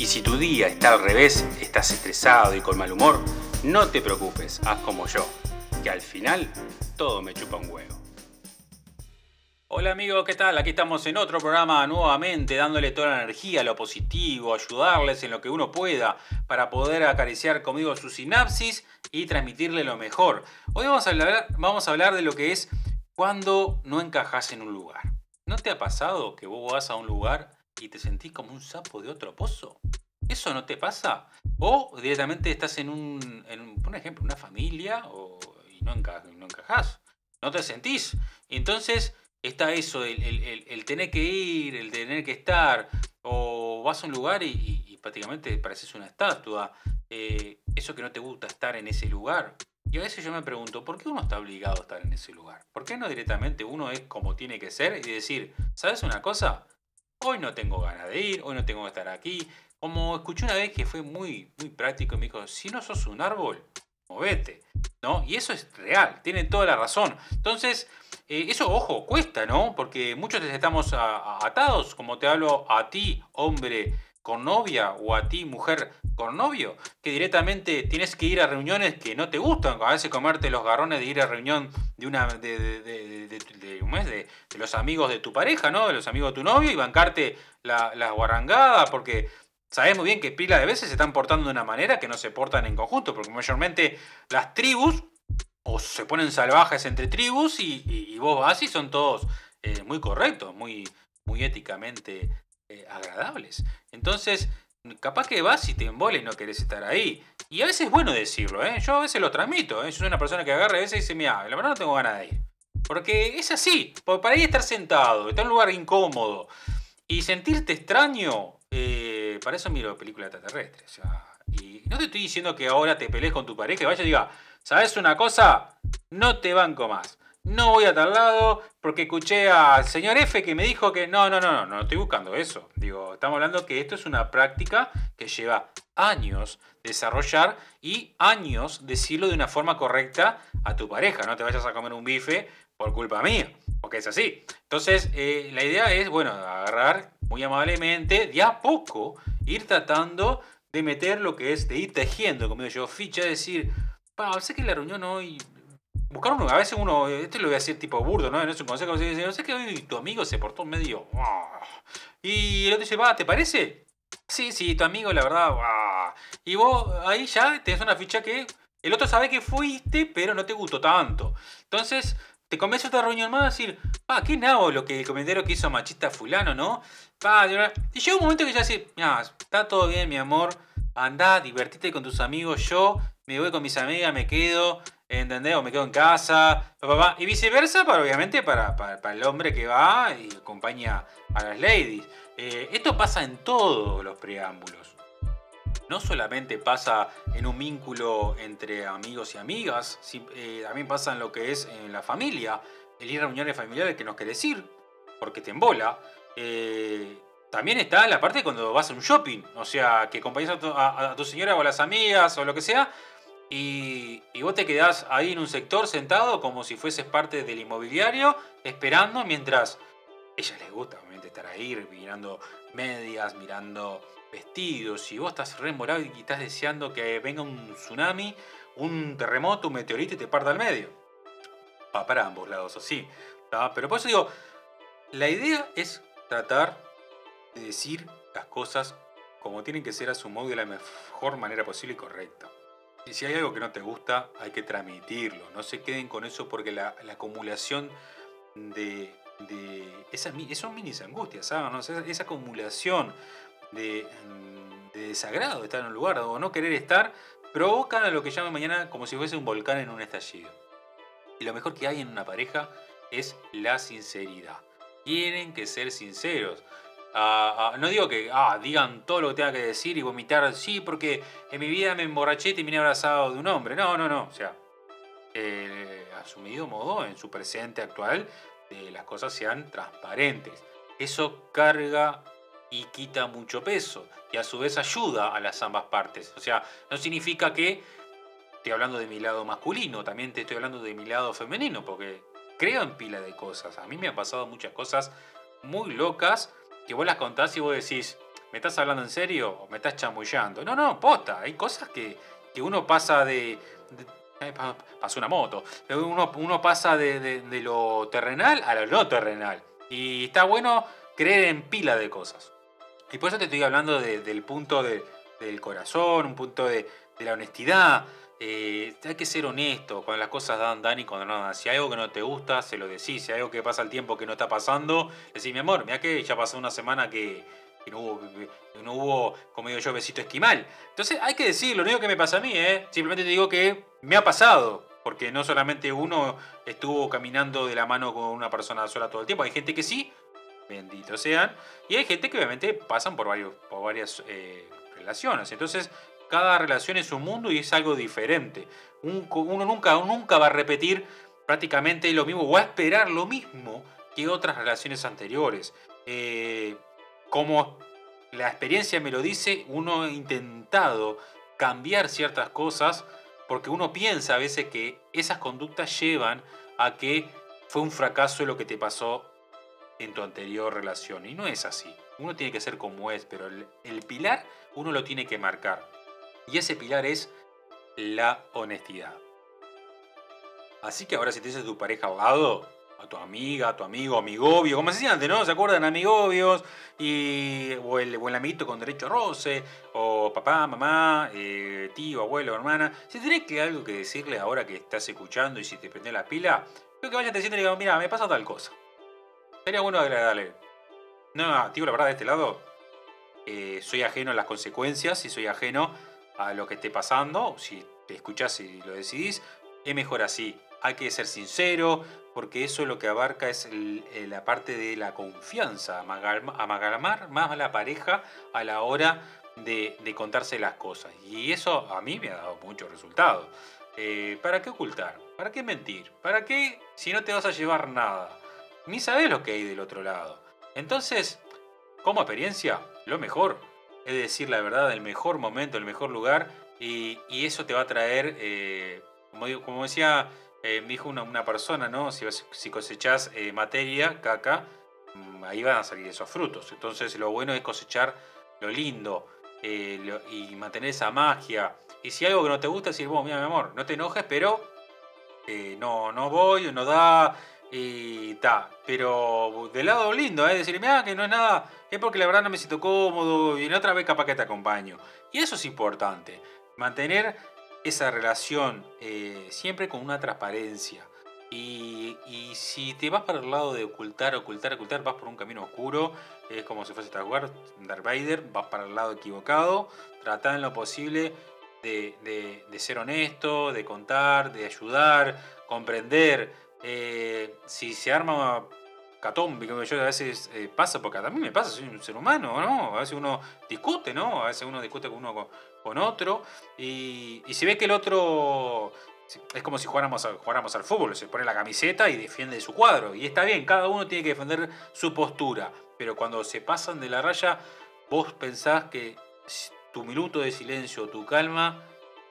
Y si tu día está al revés, estás estresado y con mal humor, no te preocupes, haz como yo, que al final todo me chupa un huevo. Hola amigos, ¿qué tal? Aquí estamos en otro programa nuevamente, dándole toda la energía, lo positivo, ayudarles en lo que uno pueda para poder acariciar conmigo su sinapsis y transmitirle lo mejor. Hoy vamos a hablar, vamos a hablar de lo que es cuando no encajas en un lugar. ¿No te ha pasado que vos vas a un lugar y te sentís como un sapo de otro pozo. ¿Eso no te pasa? O directamente estás en un, por ejemplo, una familia o, y no, encajás. No te sentís. Entonces está eso, el, tener que ir, el tener que estar. O vas a un lugar y, prácticamente pareces una estatua. Eh, eso que no te gusta estar en ese lugar. Y a veces yo me pregunto, ¿por qué uno está obligado a estar en ese lugar? ¿Por qué no directamente uno es como tiene que ser y decir, ¿sabes una cosa? hoy no tengo ganas de ir, hoy no tengo que estar aquí. Como escuché una vez que fue muy, muy práctico me dijo, si no sos un árbol, movete. ¿No? Y eso es real, tienen toda la razón. Entonces, eh, eso, ojo, cuesta, ¿no? Porque muchos estamos atados, como te hablo a ti, hombre con novia o a ti, mujer con novio, que directamente tienes que ir a reuniones que no te gustan, a veces comerte los garrones de ir a reunión de una de, de, de, los amigos de tu pareja, ¿no? De los amigos de tu novio y bancarte las la guarangadas, porque sabes muy bien que pila de veces se están portando de una manera que no se portan en conjunto, porque mayormente las tribus o se ponen salvajes entre tribus y, vos vas y son todos eh, muy correctos, muy, muy éticamente eh, agradables. Entonces, capaz que vas y te embole y no querés estar ahí. Y a veces es bueno decirlo, ¿eh? Yo a veces lo transmito, ¿eh? Yo soy una persona que agarra a veces y dice, mira, la verdad no tengo ganas de ir. Porque es así, porque para ahí estar sentado, estar en un lugar incómodo y sentirte extraño, para eso miro películas extraterrestres. y no te estoy diciendo que ahora te pelees con tu pareja y vaya y diga, ¿sabes una cosa? No te banco más no voy a tal lado porque escuché al señor F que me dijo que no, no, no, no, no estoy buscando eso. Digo, estamos hablando que esto es una práctica que lleva años desarrollar y años decirlo de una forma correcta a tu pareja. No te vayas a comer un bife por culpa mía, porque es así. Entonces, eh, la idea es, bueno, agarrar muy amablemente, de a poco, ir tratando de meter lo que es, de ir tejiendo, como digo yo, ficha, decir, pa, sé que la reunión hoy buscar uno, a veces uno, esto lo voy a decir tipo burdo, ¿no? Es un consejo, no sé que hoy tu amigo se portó medio... Ah". Y el otro dice, va, ¿te parece? Sí, sí, tu amigo, la verdad, ah". y vos ahí ya tenés una ficha que el otro sabe que fuiste, pero no te gustó tanto. Entonces, te convence otra reunión más a decir, pa, qué nabo lo que el comentario que hizo machista fulano, ¿no? Pa, y llega un momento que ya dice, mira, está todo bien, mi amor, anda, divertite con tus amigos, yo me voy con mis amigas, me quedo, ¿entendés? O me quedo en casa, y viceversa, para, obviamente para, para, el hombre que va y acompaña a las ladies. Eh, esto pasa en todos los preámbulos. No solamente pasa en un vínculo entre amigos y amigas, eh, también pasa en lo que es en la familia. El ir a reuniones familiares que no querés ir, porque te embola. Eh, también está la parte cuando vas a un shopping, o sea, que acompañas a tu señora o a las amigas o lo que sea, y, vos te quedás ahí en un sector sentado como si fueses parte del inmobiliario, esperando mientras a ella les gusta obviamente estar ahí mirando medias, mirando vestidos, y vos estás re y estás deseando que venga un tsunami, un terremoto, un meteorito y te parta al medio. Va para ambos lados, así. Pero por eso digo, la idea es tratar de decir las cosas como tienen que ser a su modo y de la mejor manera posible y correcta. Y si hay algo que no te gusta, hay que transmitirlo. No se queden con eso porque la, acumulación de, de esas, son minis angustias, ¿saben? Esa, acumulación de, de, desagrado de estar en un lugar o no querer estar, provocan a lo que llaman mañana como si fuese un volcán en un estallido. Y lo mejor que hay en una pareja es la sinceridad. Tienen que ser sinceros. no digo que ah, digan todo lo que tenga que decir y vomitar, sí, porque en mi vida me emborraché y terminé abrazado de un hombre. No, no, no. O sea, eh, asumido modo en su presente actual, de las cosas sean transparentes. Eso carga y quita mucho peso y a su vez ayuda a las ambas partes. O sea, no significa que estoy hablando de mi lado masculino, también te estoy hablando de mi lado femenino, porque creo en pila de cosas. A mí me han pasado muchas cosas muy locas que vos las contás y vos decís, ¿me estás hablando en serio o me estás chamullando? No, no, posta, hay cosas que, uno pasa de, pasó una moto, uno, uno pasa de, lo terrenal a lo no terrenal. Y está bueno creer en pila de cosas. Y por eso te estoy hablando del punto del corazón, un punto de, la honestidad. Eh, hay que ser honesto cuando las cosas dan, dan y cuando no dan. Si hay algo que no te gusta, se lo decís. Si hay algo que pasa el tiempo que no está pasando, decís, mi amor, mira que ya pasó una semana que, no, hubo, no hubo, como digo yo, besito esquimal. Entonces hay que decirlo, no digo que me pasa a mí, ¿eh? simplemente te digo que me ha pasado. Porque no solamente uno estuvo caminando de la mano con una persona sola todo el tiempo, hay gente que sí, bendito sean. Y hay gente que obviamente pasan por, varios, por varias eh, relaciones. Entonces, cada relación es un mundo y es algo diferente. uno nunca, nunca va a repetir prácticamente lo mismo o a esperar lo mismo que otras relaciones anteriores. Eh, como la experiencia me lo dice, uno ha intentado cambiar ciertas cosas porque uno piensa a veces que esas conductas llevan a que fue un fracaso lo que te pasó en tu anterior relación. Y no es así. Uno tiene que ser como es, pero el, pilar uno lo tiene que marcar. Y ese pilar es la honestidad. Así que ahora si tienes a tu pareja abogado, a tu amiga, a tu amigo, amigobio, como se decía antes, ¿no? ¿Se acuerdan? Amigobios, y, o, el, o amiguito con derecho a roce, o papá, mamá, eh, tío, abuelo, hermana. Si tenés que algo que decirle ahora que estás escuchando y si te prende la pila, creo que vayas diciendo y digas, mira, me pasa tal cosa. Sería bueno agregarle. No, tío, la verdad, de este lado, eh, soy ajeno a las consecuencias y soy ajeno a lo que esté pasando. Si te escuchás y lo decidís, es mejor así. Hay que ser sincero, porque eso lo que abarca es la parte de la confianza, amalgamar más a la pareja a la hora de, contarse las cosas. Y eso a mí me ha dado muchos resultados. Eh, ¿Para qué ocultar? ¿Para qué mentir? ¿Para qué si no te vas a llevar nada? Ni sabes lo que hay del otro lado. Entonces, como experiencia, lo mejor es decir la verdad, el mejor momento, el mejor lugar, y, eso te va a traer, eh, como, decía, eh, me dijo una, persona, ¿no? Si, si cosechás eh, materia, caca, mm, ahí van a salir esos frutos. Entonces, lo bueno es cosechar lo lindo y mantener esa magia. Y si algo que no te gusta, decir, vos, mira, mi amor, no te enojes, pero no, no voy, no da, y ta, pero del lado lindo, ¿eh? decir, mira, que no es nada, es porque la verdad no me siento cómodo y en otra vez capaz que te acompaño. Y eso es importante, mantener esa relación eh, siempre con una transparencia. Y, y, si te vas para el lado de ocultar, ocultar, ocultar, vas por un camino oscuro, es como si fuese Star Wars, Darth Vader, vas para el lado equivocado, trata en lo posible de, de ser honesto, de contar, de ayudar, comprender, eh, si se arma catombe, como yo a veces eh, pasa, porque a mí me pasa, soy un ser humano, ¿no? A veces uno discute, ¿no? A veces uno discute con uno con, otro, y, y si ve que el otro es como si jugáramos, jugáramos al fútbol, se pone la camiseta y defiende su cuadro, y está bien, cada uno tiene que defender su postura, pero cuando se pasan de la raya, vos pensás que tu minuto de silencio, tu calma,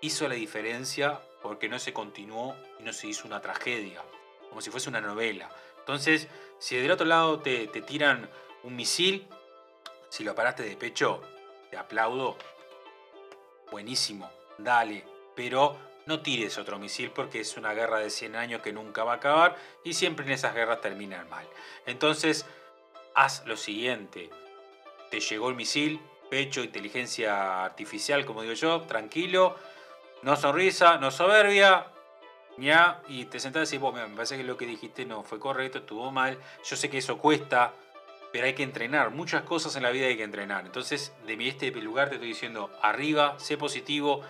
hizo la diferencia porque no se continuó y no se hizo una tragedia como si fuese una novela. Entonces, si del otro lado te, tiran un misil, si lo paraste de pecho, te aplaudo. Buenísimo, dale. Pero no tires otro misil porque es una guerra de 100 años que nunca va a acabar y siempre en esas guerras terminan mal. Entonces, haz lo siguiente. Te llegó el misil, pecho, inteligencia artificial, como digo yo, tranquilo, no sonrisa, no soberbia, y te sentás y decís, me parece que lo que dijiste no fue correcto, estuvo mal, yo sé que eso cuesta, pero hay que entrenar, muchas cosas en la vida hay que entrenar. Entonces, de este lugar te estoy diciendo, arriba, sé positivo,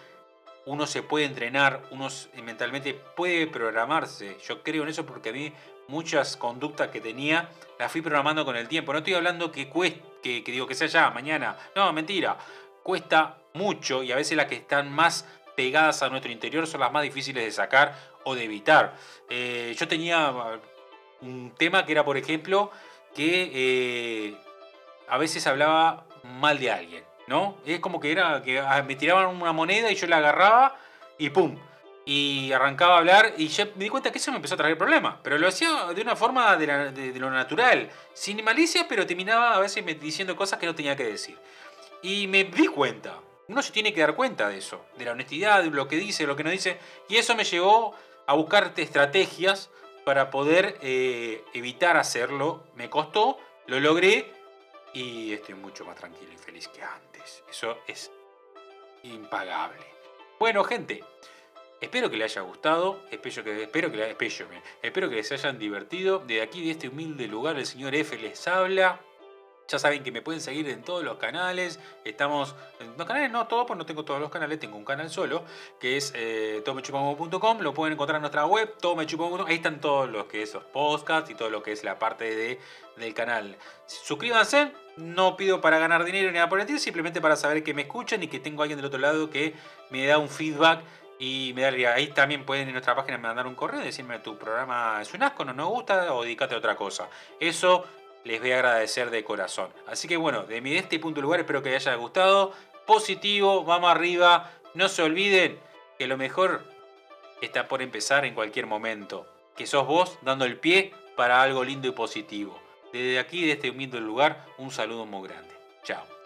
uno se puede entrenar, uno mentalmente puede programarse. Yo creo en eso porque a mí muchas conductas que tenía las fui programando con el tiempo. No estoy hablando que, que, que digo que sea ya, mañana. No, mentira. Cuesta mucho y a veces las que están más pegadas a nuestro interior son las más difíciles de sacar o de evitar. Eh, yo tenía un tema que era, por ejemplo, que eh, a veces hablaba mal de alguien, ¿no? Es como que era que ah, me tiraban una moneda y yo la agarraba y ¡pum! Y arrancaba a hablar y ya me di cuenta que eso me empezó a traer problemas. Pero lo hacía de una forma de, lo natural, sin malicia, pero terminaba a veces diciendo cosas que no tenía que decir. Y me di cuenta, uno se tiene que dar cuenta de eso, de la honestidad, de lo que dice, lo que no dice. Y eso me llevó a buscar estrategias para poder eh, evitar hacerlo. Me costó, lo logré y estoy mucho más tranquilo y feliz que antes. Eso es impagable. Bueno, gente, espero que les haya gustado, espero que, espero que, espero, que les hayan divertido. De aquí, de este humilde lugar, el señor F les habla. Ya saben que me pueden seguir en todos los canales. Estamos. Los canales no todos, pues no tengo todos los canales, tengo un canal solo, que es eh, Lo pueden encontrar en nuestra web, tomechupamo.com. Ahí están todos los que esos podcasts y todo lo que es la parte de, del canal. Suscríbanse. No pido para ganar dinero ni nada por el estilo, simplemente para saber que me escuchan y que tengo alguien del otro lado que me da un feedback y me da ahí también pueden en nuestra página mandar un correo y decirme tu programa es un asco, no nos gusta o dedícate a otra cosa. Eso les voy a agradecer de corazón. Así que bueno, de mi de este punto de lugar espero que les haya gustado. Positivo, vamos arriba. No se olviden que lo mejor está por empezar en cualquier momento. Que sos vos dando el pie para algo lindo y positivo. Desde aquí, de este humilde lugar, un saludo muy grande. Chao.